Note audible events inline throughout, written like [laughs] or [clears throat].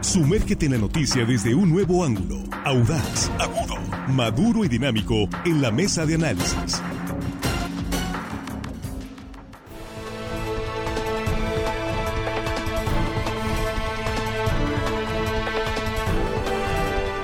Sumérgete en la noticia desde un nuevo ángulo, audaz, agudo, maduro y dinámico en la mesa de análisis.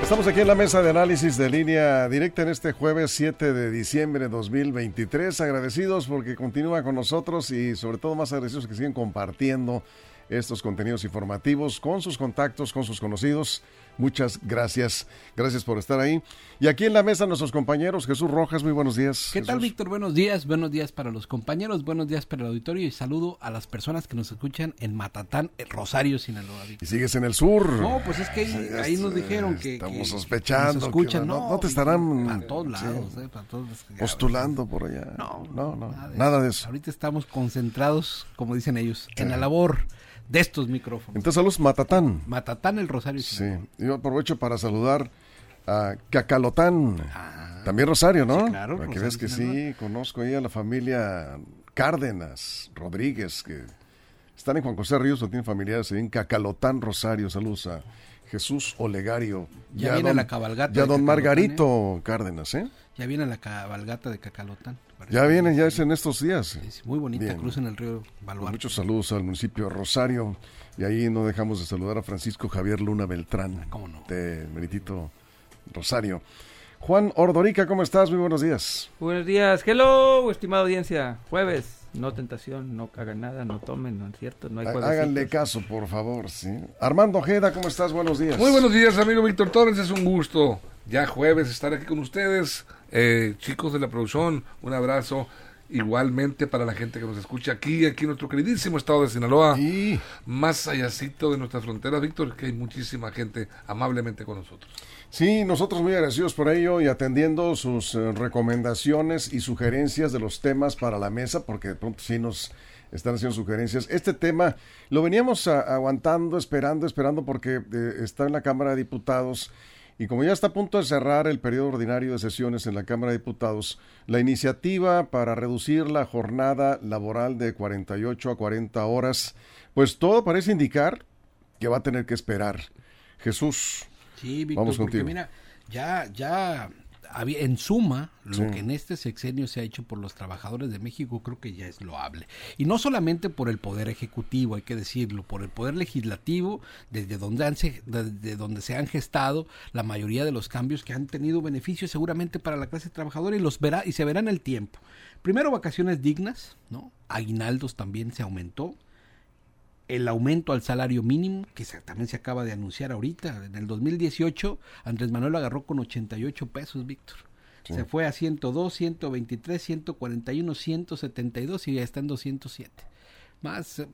Estamos aquí en la mesa de análisis de línea directa en este jueves 7 de diciembre de 2023. Agradecidos porque continúan con nosotros y sobre todo más agradecidos que siguen compartiendo estos contenidos informativos con sus contactos, con sus conocidos. Muchas gracias. Gracias por estar ahí. Y aquí en la mesa nuestros compañeros, Jesús Rojas, muy buenos días. ¿Qué tal, Víctor? Buenos días. Buenos días para los compañeros, buenos días para el auditorio y saludo a las personas que nos escuchan en Matatán, Rosario, Sinaloa. Y sigues en el sur. No, pues es que ahí, nos dijeron que... Estamos sospechando. escuchan, no, te estarán... A todos lados, eh, para todos Postulando por allá. No, no, no. Nada de, eso. Ahorita estamos concentrados, como dicen ellos, en la labor de estos micrófonos. Entonces, saludos Matatán. Matatán, el Rosario. Sí, yo aprovecho para saludar a Cacalotán, ah. también Rosario, ¿no? Sí, claro. Para que veas que sí, conozco ahí a la familia Cárdenas, Rodríguez, que están en Juan José Ríos o tienen familiares en Cacalotán, Rosario. Saludos a Jesús Olegario. Ya, viene la cabalgata. Ya don Margarito ¿eh? Cárdenas, ¿eh? Ya viene la cabalgata de Cacalotán. Ya viene, ya es en estos días. muy bonita, cruz en el río Baluarte. Muchos saludos al municipio de Rosario. Y ahí no dejamos de saludar a Francisco Javier Luna Beltrán. ¿Cómo no? De Meritito Rosario. Juan Ordorica, ¿cómo estás? Muy buenos días. Buenos días. Hello, estimada audiencia. Jueves, no tentación, no hagan nada, no tomen, no es cierto, no hay Háganle caso, por favor, sí. Armando Ojeda, ¿cómo estás? Buenos días. Muy buenos días, amigo Víctor Torres. Es un gusto ya jueves estar aquí con ustedes. Eh, chicos de la producción, un abrazo igualmente para la gente que nos escucha aquí, aquí en nuestro queridísimo estado de Sinaloa, y más allácito de nuestras fronteras, Víctor, que hay muchísima gente amablemente con nosotros. Sí, nosotros muy agradecidos por ello y atendiendo sus eh, recomendaciones y sugerencias de los temas para la mesa, porque de pronto sí nos están haciendo sugerencias. Este tema lo veníamos aguantando, esperando, esperando, porque eh, está en la Cámara de Diputados y como ya está a punto de cerrar el periodo ordinario de sesiones en la Cámara de Diputados, la iniciativa para reducir la jornada laboral de 48 a 40 horas, pues todo parece indicar que va a tener que esperar. Jesús, sí, vamos contigo. mira, ya, ya en suma, lo que en este sexenio se ha hecho por los trabajadores de México creo que ya es loable. Y no solamente por el poder ejecutivo, hay que decirlo, por el poder legislativo, desde donde, han, desde donde se han gestado la mayoría de los cambios que han tenido beneficios seguramente para la clase trabajadora y los verá y se verá en el tiempo. Primero vacaciones dignas, ¿no? Aguinaldos también se aumentó, el aumento al salario mínimo, que también se acaba de anunciar ahorita. En el 2018, Andrés Manuel lo agarró con 88 pesos, Víctor. Se fue a 102, 123, 141, 172 y ya está en 207. Más,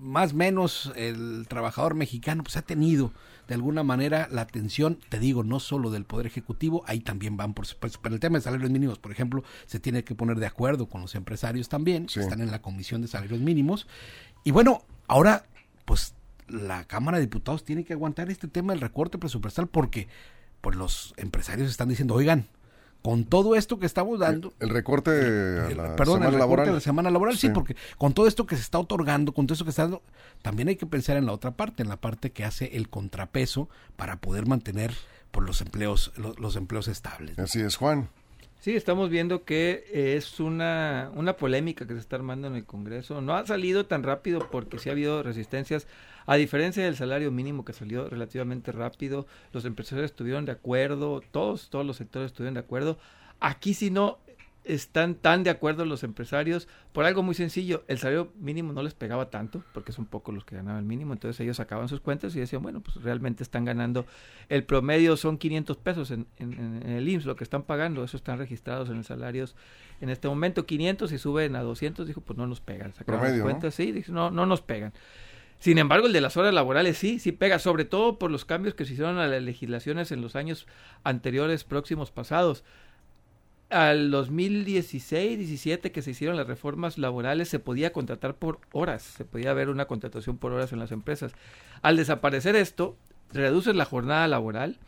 más menos el trabajador mexicano pues ha tenido de alguna manera la atención, te digo, no solo del Poder Ejecutivo, ahí también van por supuesto, pero el tema de salarios mínimos, por ejemplo, se tiene que poner de acuerdo con los empresarios también, que están en la Comisión de Salarios Mínimos. Y bueno, Ahora, pues la Cámara de Diputados tiene que aguantar este tema del recorte presupuestal porque pues los empresarios están diciendo, oigan, con todo esto que estamos dando. El, recorte de la semana laboral. la semana laboral, sí. porque con todo esto que se está otorgando, con todo esto que está dando, también hay que pensar en la otra parte, en la parte que hace el contrapeso para poder mantener por pues, los empleos, los, empleos estables. Así es, Juan. Sí, estamos viendo que es una, una polémica que se está armando en el Congreso. No ha salido tan rápido porque sí ha habido resistencias. A diferencia del salario mínimo que salió relativamente rápido, los empresarios estuvieron de acuerdo, todos, todos los sectores estuvieron de acuerdo. Aquí si no, están tan de acuerdo los empresarios por algo muy sencillo. El salario mínimo no les pegaba tanto, porque son pocos los que ganaban el mínimo. Entonces ellos sacaban sus cuentas y decían, bueno, pues realmente están ganando. El promedio son 500 pesos en, el IMSS, lo que están pagando. Eso están registrados en el salarios en este momento. 500 y suben a 200, dijo, pues no nos pegan. Sacaban sus cuentas, sí, dijo, no, no nos pegan. Sin embargo, el de las horas laborales sí, sí pega, sobre todo por los cambios que se hicieron a las legislaciones en los años anteriores, próximos, pasados al 2016, 17 que se hicieron las reformas laborales se podía contratar por horas, se podía haber una contratación por horas en las empresas. Al desaparecer esto, reduces la jornada laboral,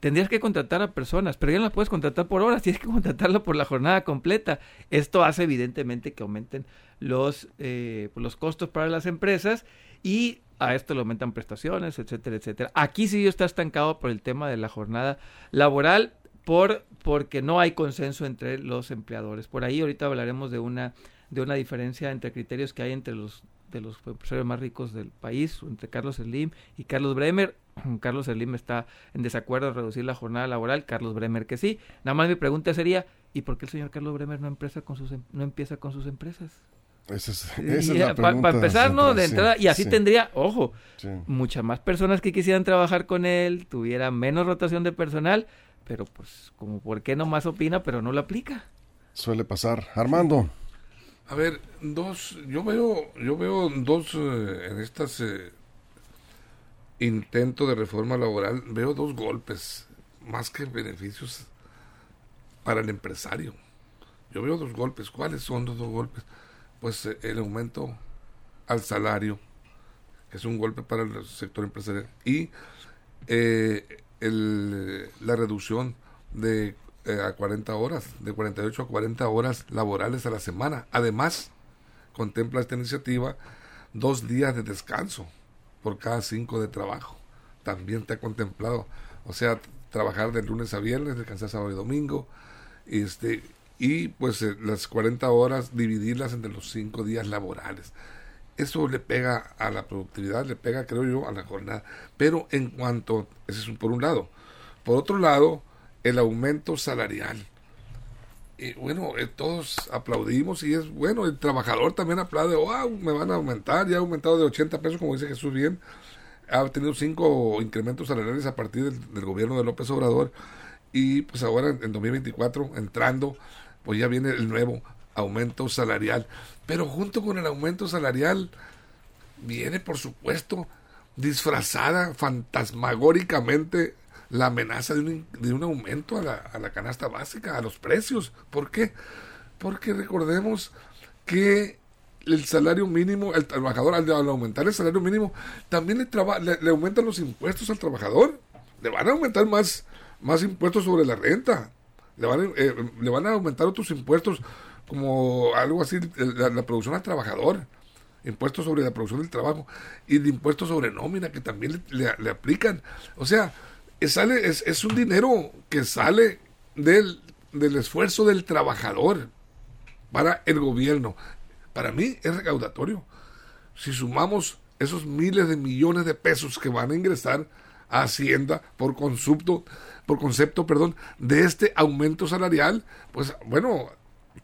tendrías que contratar a personas, pero ya no las puedes contratar por horas, [laughs] tienes que contratarlo por la jornada completa. Esto hace evidentemente que aumenten los, eh, pues, los costos para las empresas y a esto le aumentan prestaciones, etcétera, etcétera. Aquí sí está estancado por el tema de la jornada laboral, por porque no hay consenso entre los empleadores. Por ahí ahorita hablaremos de una de una diferencia entre criterios que hay entre los de los empresarios más ricos del país, entre Carlos Slim y Carlos Bremer. [clears throat] Carlos Slim está en desacuerdo en reducir la jornada laboral, Carlos Bremer que sí. Nada más mi pregunta sería, ¿y por qué el señor Carlos Bremer no, empieza con sus, em, no empieza con sus empresas? Esa es, [laughs] Para empezar, ¿no? De entrada, y así tendría, ojo, muchas más personas que quisieran trabajar con él, tuviera menos rotación de personal, pero pues, como por qué nomás opina, pero no lo aplica. Suele pasar. Armando. A ver, dos, yo veo, yo veo dos eh, en estas eh, intento de reforma laboral, veo dos golpes, más que beneficios para el empresario. Yo veo dos golpes. ¿Cuáles son los dos golpes? Pues eh, el aumento al salario, que es un golpe para el sector empresarial, y el, la reducción de eh, a 40 horas, de 48 a 40 horas laborales a la semana. Además, contempla esta iniciativa dos días de descanso por cada cinco de trabajo. También te ha contemplado, o sea, trabajar de lunes a viernes, descansar sábado y domingo, este, y pues eh, las 40 horas dividirlas entre los cinco días laborales. Eso le pega a la productividad, le pega, creo yo, a la jornada. Pero en cuanto, ese es por un lado. Por otro lado, el aumento salarial. Y bueno, eh, todos aplaudimos y es bueno, el trabajador también aplaude, wow, me van a aumentar, ya ha aumentado de 80 pesos, como dice Jesús bien, ha tenido cinco incrementos salariales a partir del, gobierno de López Obrador y pues ahora en, 2024 entrando, pues ya viene el nuevo aumento salarial. Pero junto con el aumento salarial viene, por supuesto, disfrazada fantasmagóricamente la amenaza de un, de un aumento a la, a la, canasta básica, a los precios. ¿Por qué? Porque recordemos que el salario mínimo, el trabajador al, aumentar el salario mínimo, también le, le, aumentan los impuestos al trabajador. Le van a aumentar más, más impuestos sobre la renta. Le van, eh, le van a aumentar otros impuestos como algo así, la, producción al trabajador impuestos sobre la producción del trabajo y de impuestos sobre nómina que también le, le, aplican. O sea, es, sale, es, es un dinero que sale del, del esfuerzo del trabajador para el gobierno. Para mí es recaudatorio. Si sumamos esos miles de millones de pesos que van a ingresar a Hacienda por concepto, por concepto, perdón, de este aumento salarial, pues bueno,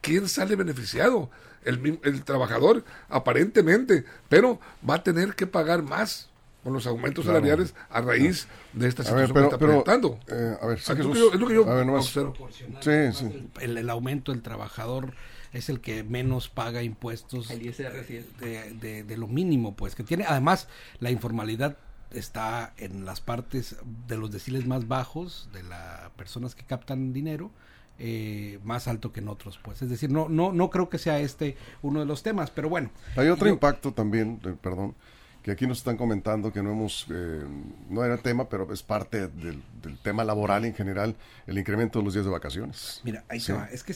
¿quién sale beneficiado? El, el trabajador, aparentemente, pero va a tener que pagar más con los aumentos salariales a raíz de esta situación que está presentando. Eh, a ver, es lo que yo, a ver, sí, sí. El, aumento del trabajador es el que menos paga impuestos de, de, lo mínimo, pues, que tiene. Además, la informalidad está en las partes de los deciles más bajos de las personas que captan dinero. Eh, más alto que en otros, pues. Es decir, no, no, no creo que sea este uno de los temas, pero bueno. Hay otro impacto también, perdón, que aquí nos están comentando que no hemos, eh, no era tema, pero es parte del, tema laboral en general, el incremento de los días de vacaciones. Mira, ahí se va. Es que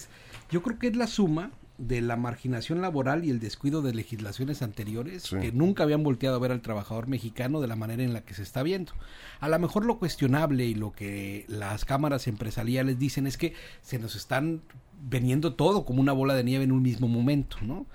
yo creo que es la suma de la marginación laboral y el descuido de legislaciones anteriores que nunca habían volteado a ver al trabajador mexicano de la manera en la que se está viendo. A lo mejor lo cuestionable y lo que las cámaras empresariales dicen es que se nos están veniendo todo como una bola de nieve en un mismo momento, ¿no?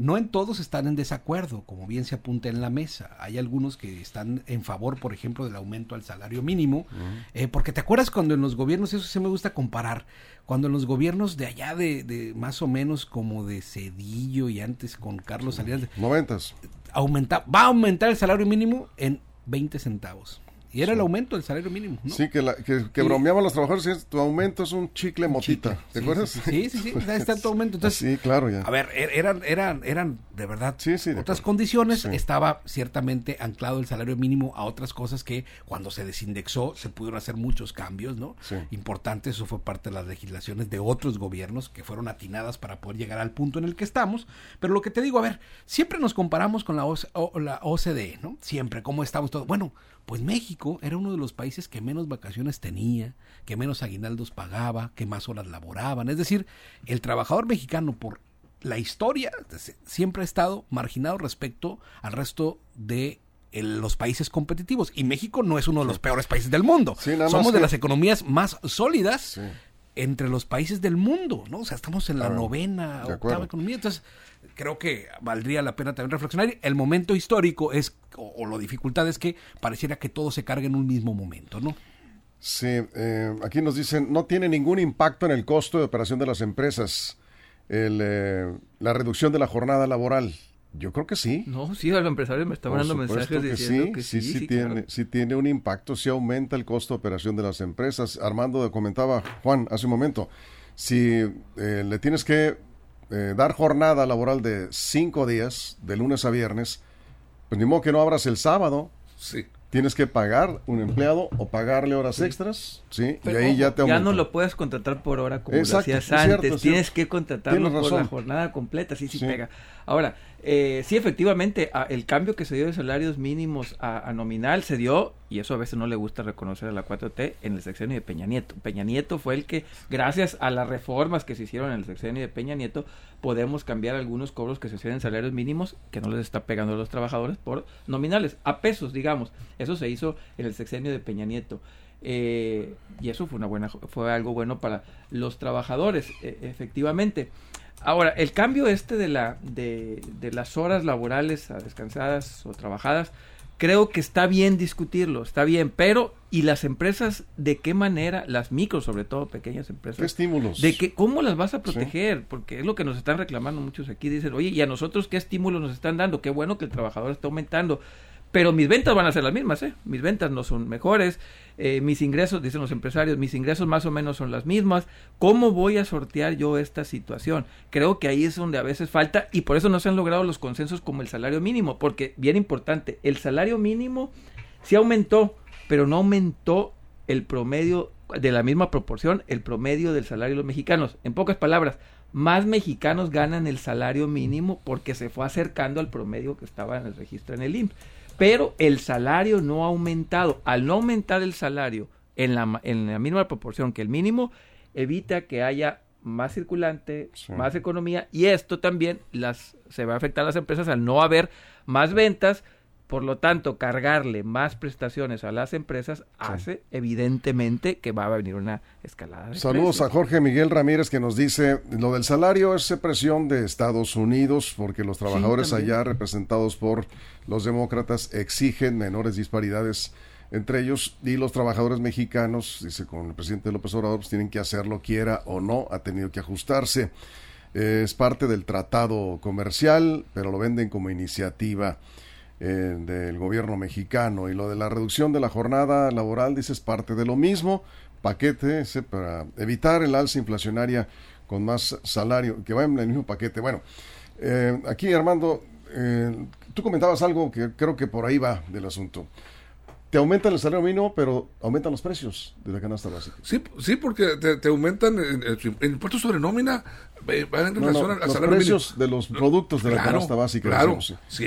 No en todos están en desacuerdo, como bien se apunta en la mesa. Hay algunos que están en favor, por ejemplo, del aumento al salario mínimo, eh, porque te acuerdas cuando en los gobiernos, eso se me gusta comparar, cuando en los gobiernos de allá de, más o menos como de Cedillo y antes con Carlos Salinas. Noventas. Aumenta, va a aumentar el salario mínimo en 20 centavos. Y era el aumento del salario mínimo. ¿no? Sí, que, la, que, bromeaban los trabajadores, tu aumento es un chicle motita, ¿te acuerdas? Sí, sí, sí, está tu aumento. Entonces, [laughs] sí, claro, ya. A ver, er, eran, eran, eran de verdad otras condiciones. Estaba ciertamente anclado el salario mínimo a otras cosas que cuando se desindexó se pudieron hacer muchos cambios, ¿no? Importantes, eso fue parte de las legislaciones de otros gobiernos que fueron atinadas para poder llegar al punto en el que estamos. Pero lo que te digo, a ver, siempre nos comparamos con la, la OCDE, ¿no? Siempre, ¿cómo estamos todos? Bueno, pues México era uno de los países que menos vacaciones tenía, que menos aguinaldos pagaba, que más horas laboraban. Es decir, el trabajador mexicano por la historia siempre ha estado marginado respecto al resto de los países competitivos. Y México no es uno de los peores países del mundo. Somos de las economías más sólidas entre los países del mundo, ¿no? O sea, estamos en la novena, octava economía. Entonces, creo que valdría la pena también reflexionar. El momento histórico es, o, la dificultad es que pareciera que todo se carga en un mismo momento, ¿no? Sí, eh, aquí nos dicen, no tiene ningún impacto en el costo de operación de las empresas el, eh, la reducción de la jornada laboral. Yo creo que sí. No, sí, los empresarios me estaban dando mensajes diciendo que sí, sí, sí, tiene, sí tiene un impacto, sí aumenta el costo de operación de las empresas. Armando comentaba, Juan, hace un momento, si eh, le tienes que eh, dar jornada laboral de cinco días, de lunes a viernes, pues ni modo que no abras el sábado. Sí. Tienes que pagar un empleado o pagarle horas extras, ¿sí? y ahí ya te Ya no lo puedes contratar por hora como lo hacías antes, tienes que contratarlo por la jornada completa, sí, sí, pega. Ahora, eh, sí, efectivamente, el cambio que se dio de salarios mínimos a, nominal se dio, y eso a veces no le gusta reconocer a la 4T, en el sexenio de Peña Nieto. Peña Nieto fue el que, gracias a las reformas que se hicieron en el sexenio de Peña Nieto, podemos cambiar algunos cobros que se hacían en salarios mínimos, que no les está pegando a los trabajadores, por nominales, a pesos, digamos. Eso se hizo en el sexenio de Peña Nieto. Eh, y eso fue una buena fue algo bueno para los trabajadores e, efectivamente Ahora, el cambio este de, la, de, de las horas laborales a descansadas o trabajadas, creo que está bien discutirlo, está bien, pero ¿y las empresas de qué manera, las micros sobre todo, pequeñas empresas? ¿Qué estímulos? De que, ¿Cómo las vas a proteger? Porque es lo que nos están reclamando muchos aquí, dicen, oye, ¿y a nosotros qué estímulos nos están dando? Qué bueno que el trabajador está aumentando, pero mis ventas van a ser las mismas, ¿eh? Mis ventas no son mejores, eh, mis ingresos, dicen los empresarios, mis ingresos más o menos son las mismas. ¿Cómo voy a sortear yo esta situación? Creo que ahí es donde a veces falta y por eso no se han logrado los consensos como el salario mínimo, porque bien importante, el salario mínimo sí aumentó, pero no aumentó el promedio de la misma proporción, el promedio del salario de los mexicanos. En pocas palabras, más mexicanos ganan el salario mínimo porque se fue acercando al promedio que estaba en el registro en el IMSS pero el salario no ha aumentado. Al no aumentar el salario en la, en la misma proporción que el mínimo, evita que haya más circulante, más economía y esto también las se va a afectar a las empresas al no haber más ventas por lo tanto, cargarle más prestaciones a las empresas hace evidentemente que va a venir una escalada. Saludos a Jorge Miguel Ramírez que nos dice, lo del salario es presión de Estados Unidos porque los trabajadores allá representados por los demócratas exigen menores disparidades entre ellos y los trabajadores mexicanos, dice con el presidente López Obrador, pues tienen que hacerlo quiera o no, ha tenido que ajustarse. Es parte del tratado comercial, pero lo venden como iniciativa. Eh, del gobierno mexicano. Y lo de la reducción de la jornada laboral, dice, es parte de lo mismo, paquete ese para evitar el alza inflacionaria con más salario, que va en el mismo paquete. Bueno, eh, aquí Armando, eh, tú comentabas algo que creo que por ahí va del asunto te aumentan el salario mínimo, pero aumentan los precios de la canasta básica. Sí, sí porque te, aumentan el, impuesto sobre nómina van en relación los precios de los productos de la canasta básica. Claro,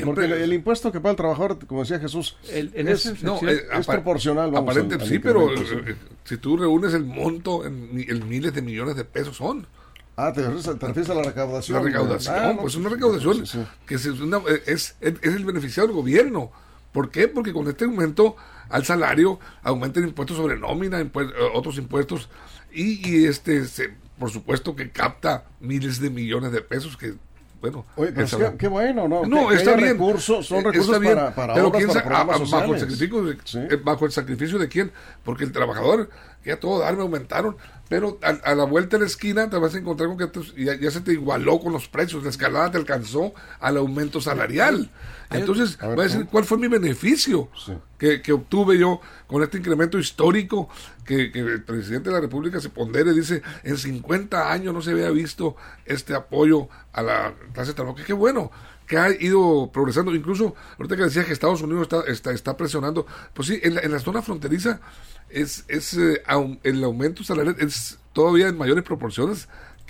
Porque el, impuesto que paga el trabajador, como decía Jesús, es, es, proporcional. aparente sí, pero eh, si tú reúnes el monto en, miles de millones de pesos son. Ah, te refieres, a la recaudación. La recaudación, ah, pues una recaudación que es, es, es, el beneficiado del gobierno. ¿Por qué? Porque con este aumento al salario aumenta el impuesto sobre nómina, eh, otros impuestos y, este por supuesto que capta miles de millones de pesos que bueno, Oye, pero qué, bueno, ¿no? No, está bien. Recursos, son recursos para, para pero quién para bajo, el sacrificio de, eh, bajo el sacrificio de quién? Porque el trabajador, ya todo dar me aumentaron, pero a, la vuelta de la esquina te vas a encontrar con que ya, se te igualó con los precios, la escalada te alcanzó al aumento salarial. Entonces, va a decir, ¿cuál fue mi beneficio que, que, obtuve yo con este incremento histórico que, que, el presidente de la República se pondere? Dice, en 50 años no se había visto este apoyo a la clase trabajadora. Qué bueno que ha ido progresando. Incluso, ahorita que decía que Estados Unidos está, está, está presionando, pues sí, en la, en la zona fronteriza es, es eh, el aumento salarial es todavía en mayores proporciones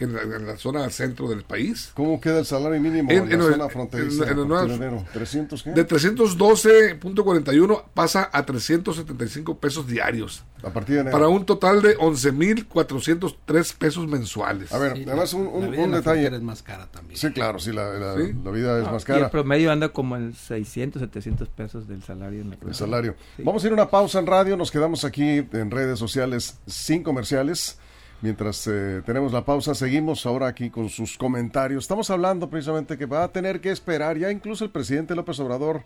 que que en la, zona centro del país. ¿Cómo queda el salario mínimo en, la zona fronteriza? En, ¿300 qué? De 312.41 pasa a 375 pesos diarios. A partir de enero. Para un total de 11.403 pesos mensuales. A ver, además un, un, detalle. es más cara también. Sí, claro, sí, la, la, vida es más cara. Y el promedio anda como en 600, 700 pesos del salario. En el salario. Vamos a ir a una pausa en radio, nos quedamos aquí en redes sociales sin comerciales. Mientras eh, tenemos la pausa, seguimos ahora aquí con sus comentarios. Estamos hablando precisamente que va a tener que esperar, ya incluso el presidente López Obrador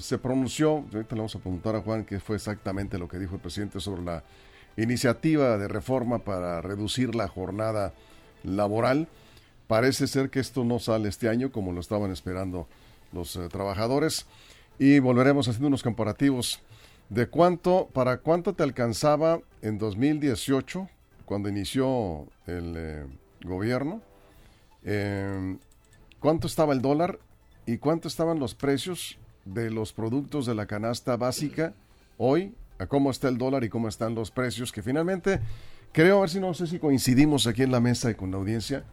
se pronunció, ahorita le vamos a preguntar a Juan qué fue exactamente lo que dijo el presidente sobre la iniciativa de reforma para reducir la jornada laboral. Parece ser que esto no sale este año como lo estaban esperando los eh, trabajadores y volveremos haciendo unos comparativos de cuánto, para cuánto te alcanzaba en 2018 cuando inició el eh, gobierno, em, cuánto estaba el dólar y cuánto estaban los precios de los productos de la canasta básica hoy, a cómo está el dólar y cómo están los precios, que finalmente, creo, a ver si no sé si coincidimos aquí en la mesa y con la audiencia,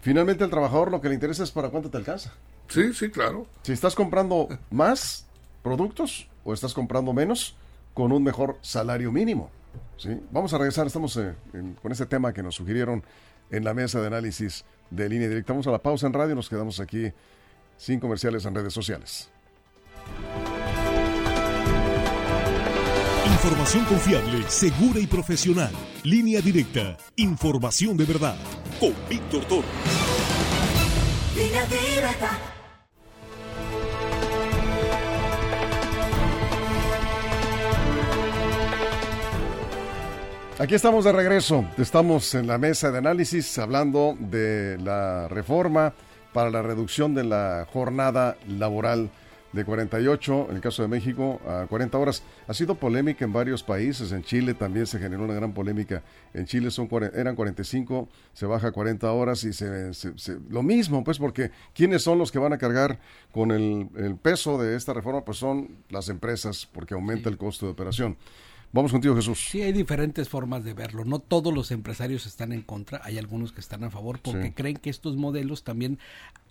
finalmente el trabajador lo que le interesa es para cuánto te alcanza. Sí, sí, claro. Si estás comprando más productos o estás comprando menos con un mejor salario mínimo. ¿Sí? Vamos a regresar, estamos eh, con ese tema que nos sugirieron en la mesa de análisis de línea directa. Vamos a la pausa en radio, nos quedamos aquí sin comerciales en redes sociales. Información confiable, segura y profesional. Línea directa. Información de verdad. Con Víctor Toro. Línea directa. Aquí estamos de regreso. Estamos en la mesa de análisis hablando de la reforma para la reducción de la jornada laboral de 48, en el caso de México, a 40 horas. Ha sido polémica en varios países. En Chile también se generó una gran polémica. En Chile son eran 45, se baja a 40 horas y se, lo mismo, pues, porque ¿quiénes son los que van a cargar con el, peso de esta reforma? Pues son las empresas, porque aumenta el costo de operación. Vamos contigo, Jesús. Sí, hay diferentes formas de verlo. No todos los empresarios están en contra, hay algunos que están a favor porque creen que estos modelos también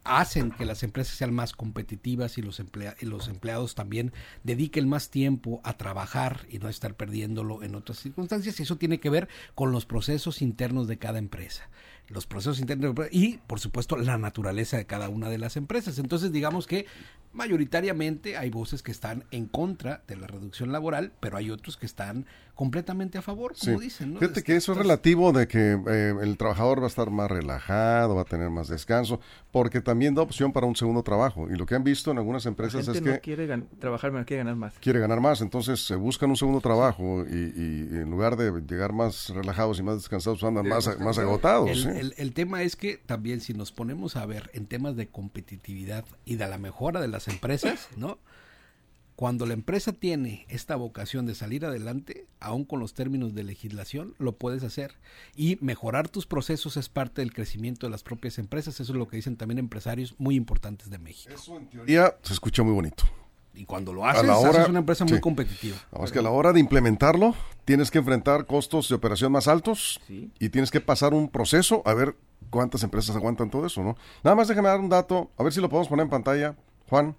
hacen que las empresas sean más competitivas y los, y los empleados también dediquen más tiempo a trabajar y no estar perdiéndolo en otras circunstancias. Y eso tiene que ver con los procesos internos de cada empresa los procesos internos y, por supuesto, la naturaleza de cada una de las empresas. Entonces, digamos que mayoritariamente hay voces que están en contra de la reducción laboral, pero hay otros que están completamente a favor, como dicen. ¿no? Fíjate que eso es relativo de que eh, el trabajador va a estar más relajado, va a tener más descanso, porque también da opción para un segundo trabajo. Y lo que han visto en algunas empresas es que... quiere trabajar menos, quiere ganar más. Quiere ganar más, entonces se buscan un segundo trabajo y, en lugar de llegar más relajados y más descansados, andan más, más agotados. El, el tema es que también si nos ponemos a ver en temas de competitividad y de la mejora de las empresas, [laughs] ¿no? Cuando la empresa tiene esta vocación de salir adelante, aún con los términos de legislación, lo puedes hacer. Y mejorar tus procesos es parte del crecimiento de las propias empresas. Eso es lo que dicen también empresarios muy importantes de México. Eso en teoría se escucha muy bonito. Y cuando lo haces, haces una empresa muy competitiva. Es que a la hora de implementarlo, tienes que enfrentar costos de operación más altos y tienes que pasar un proceso a ver cuántas empresas aguantan todo eso, ¿no? Nada más déjame dar un dato, a ver si lo podemos poner en pantalla, Juan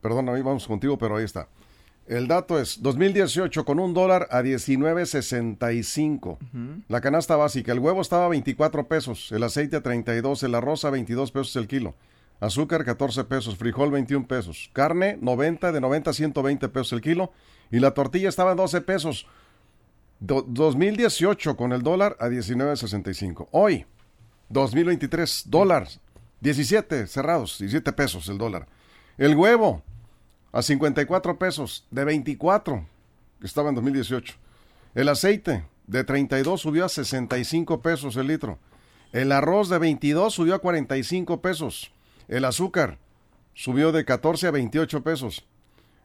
perdón, ahí vamos contigo, pero ahí está. El dato es 2018 con un dólar a 19.65. La canasta básica, el huevo estaba a 24 pesos, el aceite a 32, el arroz a 22 pesos el kilo, azúcar 14 pesos, frijol 21 pesos, carne 90, de 90 a 120 pesos el kilo y la tortilla estaba a 12 pesos. 2018 con el dólar a 19.65. Hoy, 2023, dólares 17 cerrados, 17 pesos el dólar. El huevo a 54 pesos, de 24, que estaba en 2018. El aceite de 32 subió a 65 pesos el litro. El arroz de 22 subió a 45 pesos. El azúcar subió de 14 a 28 pesos.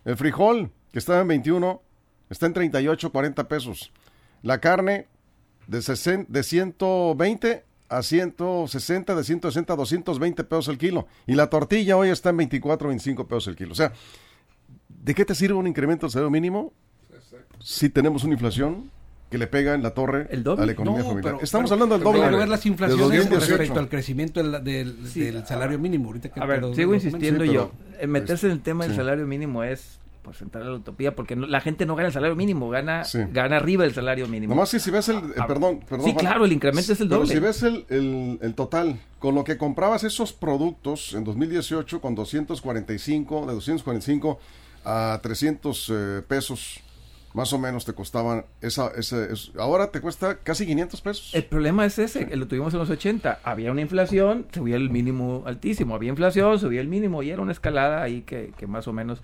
El frijol, que estaba en 21, está en 38, 40 pesos. La carne de, de 120 a 160, de 160 a 220 pesos el kilo. Y la tortilla hoy está en 24, 25 pesos el kilo. O sea, ¿de qué te sirve un incremento del salario mínimo si tenemos una inflación que le pega en la torre a la economía familiar. Estamos hablando del doble. Pero ver las inflaciones respecto al crecimiento del, salario mínimo. Ahorita a ver, sigo insistiendo yo. meterse en el tema del salario mínimo es pues entrar a la utopía porque la gente no gana el salario mínimo, gana gana arriba el salario mínimo. Nomás que si ves el, eh, ah, perdón, perdón. Sí, claro, el incremento es el doble. Pero si ves el, el, el, total, con lo que comprabas esos productos en 2018 con 245, de 245 a 300 eh, pesos más o menos te costaban esa, ese, ahora te cuesta casi 500 pesos. El problema es ese, lo tuvimos en los 80, había una inflación, subía el mínimo altísimo, había inflación, subía el mínimo y era una escalada ahí que, que más o menos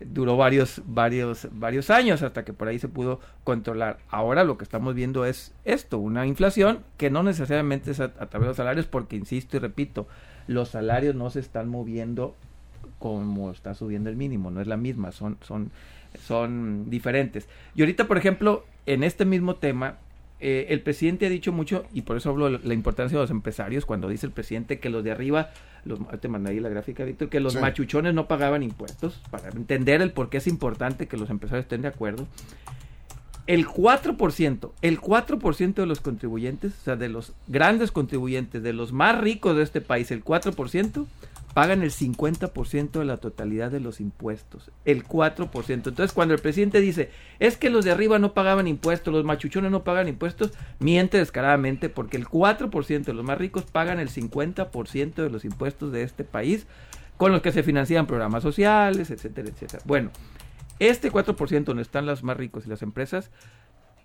duró varios, varios, varios años hasta que por ahí se pudo controlar. Ahora lo que estamos viendo es esto, una inflación que no necesariamente es a, a través de los salarios, porque insisto y repito, los salarios no se están moviendo como está subiendo el mínimo, no es la misma, son, son son diferentes. Y ahorita, por ejemplo, en este mismo tema, eh, el presidente ha dicho mucho, y por eso hablo de la importancia de los empresarios, cuando dice el presidente que los de arriba, los, te mandé ahí la gráfica, Víctor, que los machuchones no pagaban impuestos, para entender el por qué es importante que los empresarios estén de acuerdo. El 4%, el 4% de los contribuyentes, o sea, de los grandes contribuyentes, de los más ricos de este país, el 4%, pagan el 50% de la totalidad de los impuestos, el 4%. Entonces, cuando el presidente dice, es que los de arriba no pagaban impuestos, los machuchones no pagan impuestos, miente descaradamente porque el 4% de los más ricos pagan el 50% de los impuestos de este país, con los que se financian programas sociales, etcétera, etcétera. Bueno, este 4% donde están los más ricos y las empresas,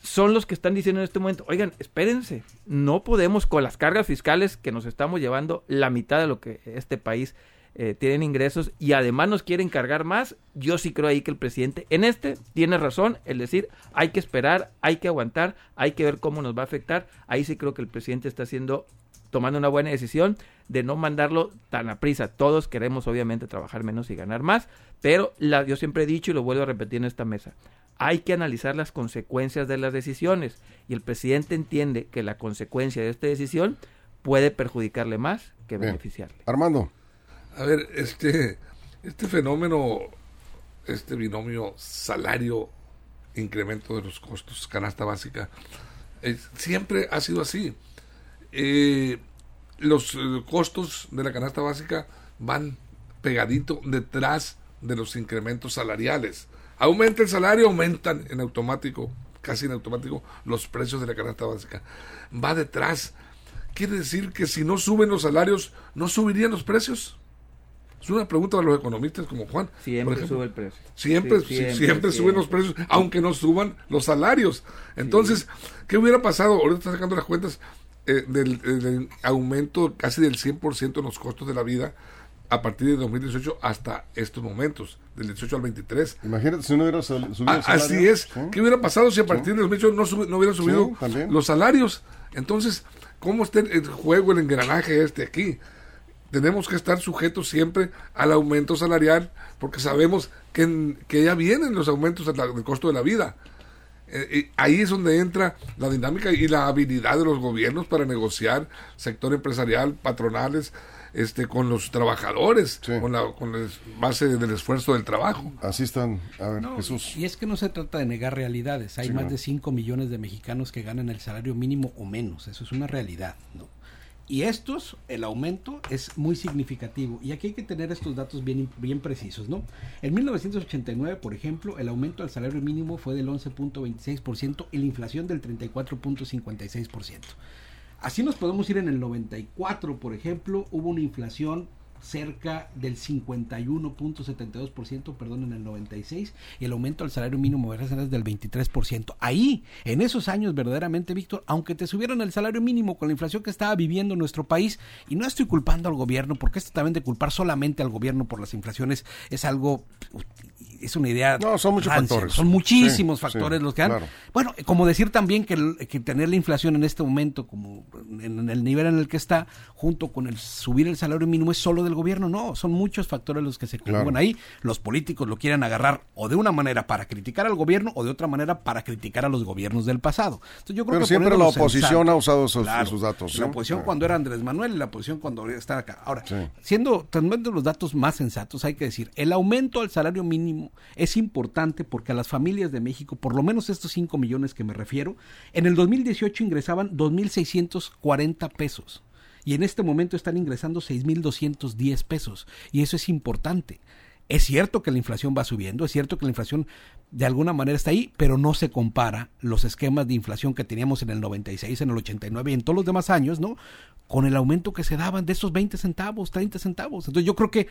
son los que están diciendo en este momento, oigan, espérense, no podemos con las cargas fiscales que nos estamos llevando la mitad de lo que este país eh, tiene ingresos y además nos quieren cargar más, yo sí creo ahí que el presidente en este tiene razón, el decir, hay que esperar, hay que aguantar, hay que ver cómo nos va a afectar, ahí sí creo que el presidente está haciendo tomando una buena decisión de no mandarlo tan a prisa. Todos queremos obviamente trabajar menos y ganar más, pero la, yo siempre he dicho y lo vuelvo a repetir en esta mesa, hay que analizar las consecuencias de las decisiones y el presidente entiende que la consecuencia de esta decisión puede perjudicarle más que beneficiarle. Armando. A ver, este, este fenómeno, este binomio salario, incremento de los costos, canasta básica, siempre ha sido así. Eh, los eh, costos de la canasta básica van pegadito detrás de los incrementos salariales. Aumenta el salario, aumentan en automático, casi en automático, los precios de la canasta básica. Va detrás. Quiere decir que si no suben los salarios, ¿no subirían los precios? Es una pregunta para los economistas como Juan. Siempre sube el precio. Siempre, siempre, suben los precios, aunque no suban los salarios. Entonces, ¿qué hubiera pasado? Ahorita está sacando las cuentas eh, del, eh, del, aumento casi del 100% en los costos de la vida a partir de 2018 hasta estos momentos, del 18 al 23. Imagínate si no hubiera subido ah, Así es. ¿Qué hubiera pasado si a partir de 2018 no, no hubieran subido los salarios? Entonces, ¿cómo está el juego, el engranaje este aquí? Tenemos que estar sujetos siempre al aumento salarial porque sabemos que, que ya vienen los aumentos del costo de la vida. Eh, ahí es donde entra la dinámica y la habilidad de los gobiernos para negociar, sector empresarial, patronales, este, con los trabajadores, con, la, con la base del esfuerzo del trabajo. Así están. A ver, Jesús. Y es que no se trata de negar realidades. Hay más de 5 millones de mexicanos que ganan el salario mínimo o menos. Eso es una realidad. ¿no? Y estos, el aumento es muy significativo. Y aquí hay que tener estos datos bien, bien precisos, ¿no? En 1989, por ejemplo, el aumento al salario mínimo fue del 11.26% y la inflación del 34.56%. Así nos podemos ir en el 94, por ejemplo, hubo una inflación cerca del 51.72%, perdón, en el 96, y el aumento al salario mínimo es del 23%. Ahí, en esos años, verdaderamente, Víctor, aunque te subieron el salario mínimo con la inflación que estaba viviendo nuestro país, y no estoy culpando al gobierno, porque esto también de culpar solamente al gobierno por las inflaciones es algo es una idea. No, son muchos factores. Son muchísimos factores los que han. Bueno, como decir también que, tener la inflación en este momento, como en, el nivel en el que está, junto con el subir el salario mínimo, es solo del gobierno. No, son muchos factores los que se conjugan ahí. Los políticos lo quieren agarrar o de una manera para criticar al gobierno o de otra manera para criticar a los gobiernos del pasado. Entonces, yo creo Pero siempre la oposición ha usado esos, datos. La oposición cuando era Andrés Manuel y la oposición cuando está acá. Ahora, siendo, teniendo los datos más sensatos, hay que decir, el aumento al salario mínimo es importante porque a las familias de México, por lo menos estos 5 millones que me refiero, en el 2018 ingresaban 2.640 pesos y en este momento están ingresando 6.210 pesos y eso es importante. Es cierto que la inflación va subiendo, es cierto que la inflación de alguna manera está ahí, pero no se compara los esquemas de inflación que teníamos en el 96, en el 89 y en todos los demás años, ¿no? Con el aumento que se daban de esos 20 centavos, 30 centavos. Entonces yo creo que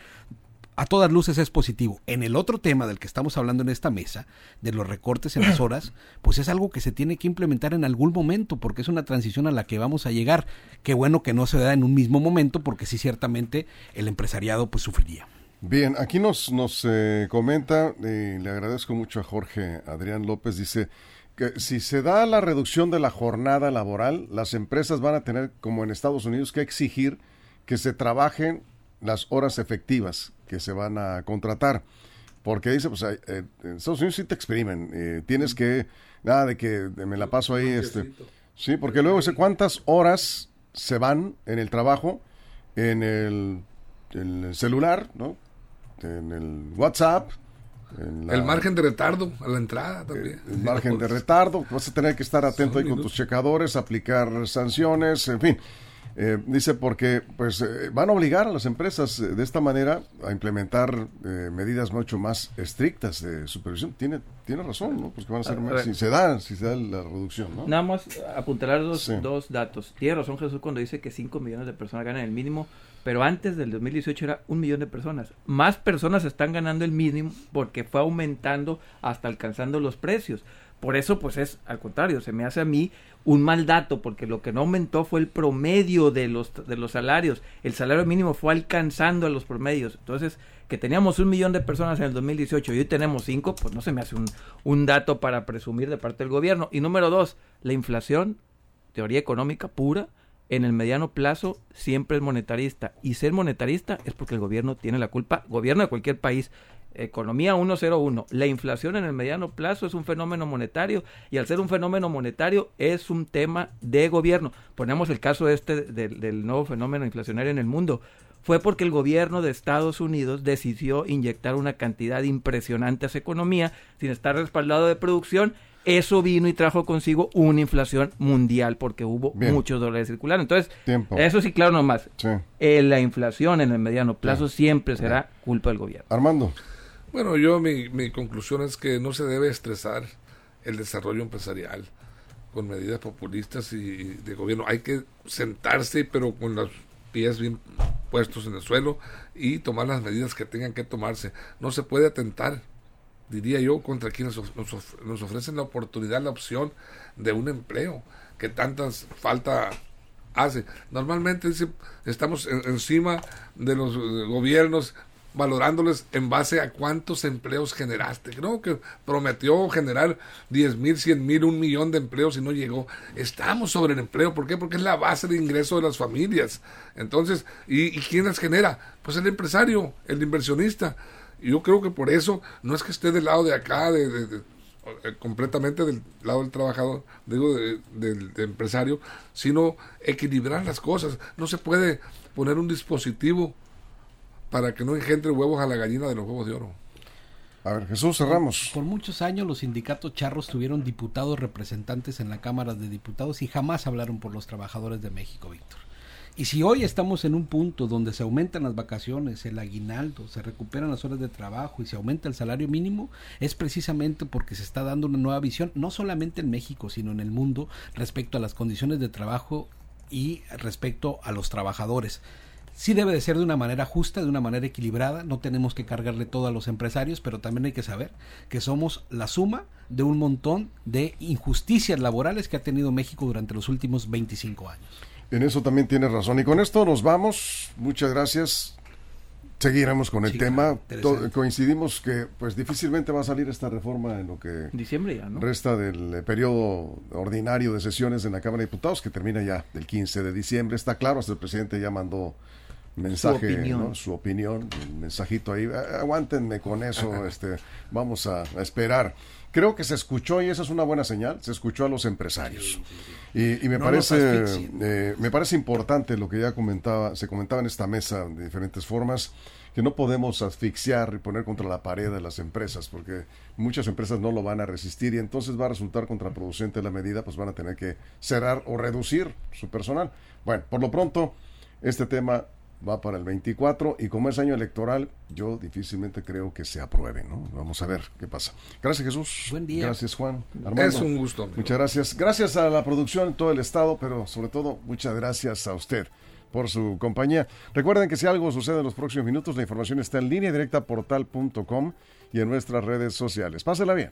a todas luces es positivo. En el otro tema del que estamos hablando en esta mesa, de los recortes en las [clears throat] horas, pues es algo que se tiene que implementar en algún momento, porque es una transición a la que vamos a llegar. Qué bueno que no se da en un mismo momento, porque sí ciertamente el empresariado pues sufriría. Bien, aquí nos, nos eh, comenta, y le agradezco mucho a Jorge Adrián López, dice que si se da la reducción de la jornada laboral, las empresas van a tener, como en Estados Unidos, que exigir que se trabajen las horas efectivas que se van a contratar. Porque dice, pues eh, en Estados Unidos sí te exprimen, eh, tienes que, nada de que me la paso ahí, este, sí, porque luego dice cuántas horas se van en el trabajo, en el, en el celular, ¿no? en el WhatsApp. el margen de retardo a la entrada también. El, margen de retardo, vas a tener que estar atento ahí con tus checadores, aplicar sanciones, en fin. Eh, dice porque pues eh, van a obligar a las empresas eh, de esta manera a implementar medidas mucho más estrictas de supervisión. Tiene tiene razón, ¿no? Pues que van a ser más, si se da, si se da la reducción, ¿no? Nada más apuntar dos, dos datos. Tiene razón Jesús cuando dice que 5 millones de personas ganan el mínimo, pero antes del 2018 era un millón de personas. Más personas están ganando el mínimo porque fue aumentando hasta alcanzando los precios. Por eso, pues es al contrario, se me hace a mí un mal dato, porque lo que no aumentó fue el promedio de los, de los salarios. El salario mínimo fue alcanzando a los promedios. Entonces, que teníamos un millón de personas en el 2018 y hoy tenemos cinco, pues no se me hace un, un dato para presumir de parte del gobierno. Y número dos, la inflación, teoría económica pura, en el mediano plazo siempre es monetarista. Y ser monetarista es porque el gobierno tiene la culpa, gobierno de cualquier país. Economía 101. La inflación en el mediano plazo es un fenómeno monetario y al ser un fenómeno monetario es un tema de gobierno. Ponemos el caso este del nuevo fenómeno inflacionario en el mundo. Fue porque el gobierno de Estados Unidos decidió inyectar una cantidad impresionante a su economía sin estar respaldado de producción eso vino y trajo consigo una inflación mundial porque hubo muchos dólares circulando. Entonces, eso sí, claro, nomás. Eh, la inflación en el mediano plazo siempre será culpa del gobierno. Armando. Bueno, yo mi, mi conclusión es que no se debe estresar el desarrollo empresarial con medidas populistas y de gobierno. Hay que sentarse, pero con los pies bien puestos en el suelo y tomar las medidas que tengan que tomarse. No se puede atentar, diría yo, contra quienes nos, ofrecen la oportunidad, la opción de un empleo que tantas falta hace. Normalmente estamos encima de los gobiernos valorándoles en base a cuántos empleos generaste. Creo que prometió generar 10 mil, 100 mil, un millón de empleos y no llegó. Estamos sobre el empleo. ¿Por qué? Porque es la base de ingreso de las familias. Entonces, ¿y, quién las genera? Pues el empresario, el inversionista. Y yo creo que por eso no es que esté del lado de acá, de, eh, completamente del lado del trabajador, digo, del empresario, sino equilibrar las cosas. No se puede poner un dispositivo para que no engendre huevos a la gallina de los huevos de oro. A ver, Jesús, cerramos. Por muchos años los sindicatos charros tuvieron diputados representantes en la Cámara de Diputados y jamás hablaron por los trabajadores de México, Víctor. Y si hoy estamos en un punto donde se aumentan las vacaciones, el aguinaldo, se recuperan las horas de trabajo y se aumenta el salario mínimo, es precisamente porque se está dando una nueva visión, no solamente en México, sino en el mundo, respecto a las condiciones de trabajo y respecto a los trabajadores sí debe de ser de una manera justa, de una manera equilibrada, no tenemos que cargarle todo a los empresarios, pero también hay que saber que somos la suma de un montón de injusticias laborales que ha tenido México durante los últimos 25 años. En eso también tiene razón. Y con esto nos vamos. Muchas gracias. Seguiremos con el tema. coincidimos que pues difícilmente va a salir esta reforma en lo que Diciembre ya, ¿no? resta del eh, periodo ordinario de sesiones en la Cámara de Diputados, que termina ya el 15 de diciembre. Está claro, hasta el presidente ya mandó mensaje, su opinión, un mensajito ahí. Aguántenme con eso, este, vamos a, esperar. Creo que se escuchó y esa es una buena señal. Se escuchó a los empresarios y, me parece eh, me parece importante lo que ya comentaba se comentaba en esta mesa de diferentes formas que no podemos asfixiar y poner contra la pared a las empresas, porque muchas empresas no lo van a resistir y entonces va a resultar contraproducente la medida, pues van a tener que cerrar o reducir su personal. Bueno, por lo pronto, este tema va para el 24 y como es año electoral, yo difícilmente creo que se apruebe, ¿no? Vamos a ver qué pasa. Gracias Jesús. Buen día. Gracias Juan. Armando. Es un gusto. Muchas gracias. Gracias a la producción todo el estado, pero sobre todo muchas gracias a usted por su compañía. Recuerden que si algo sucede en los próximos minutos, la información está en línea directa portal.com y en nuestras redes sociales. Pásela bien.